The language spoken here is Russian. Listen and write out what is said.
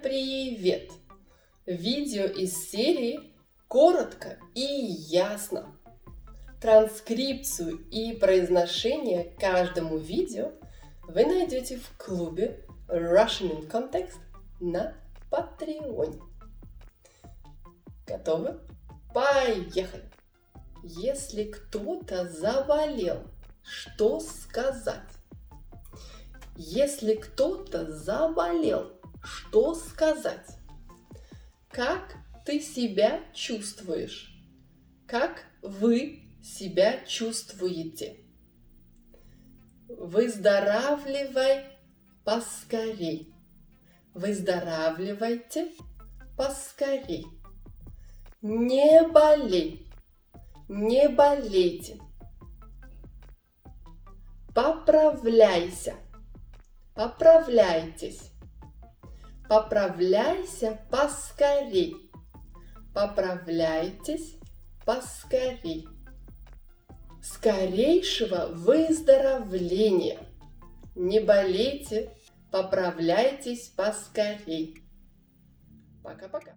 привет! Видео из серии «Коротко и ясно». Транскрипцию и произношение каждому видео вы найдете в клубе Russian in Context на Patreon. Готовы? Поехали! Если кто-то заболел, что сказать? Если кто-то заболел, что сказать? Как ты себя чувствуешь? Как вы себя чувствуете? Выздоравливай поскорей. Выздоравливайте поскорей. Не болей. Не болейте. Поправляйся. Поправляйтесь. Поправляйся поскорей. Поправляйтесь поскорей. Скорейшего выздоровления. Не болейте, поправляйтесь поскорей. Пока-пока.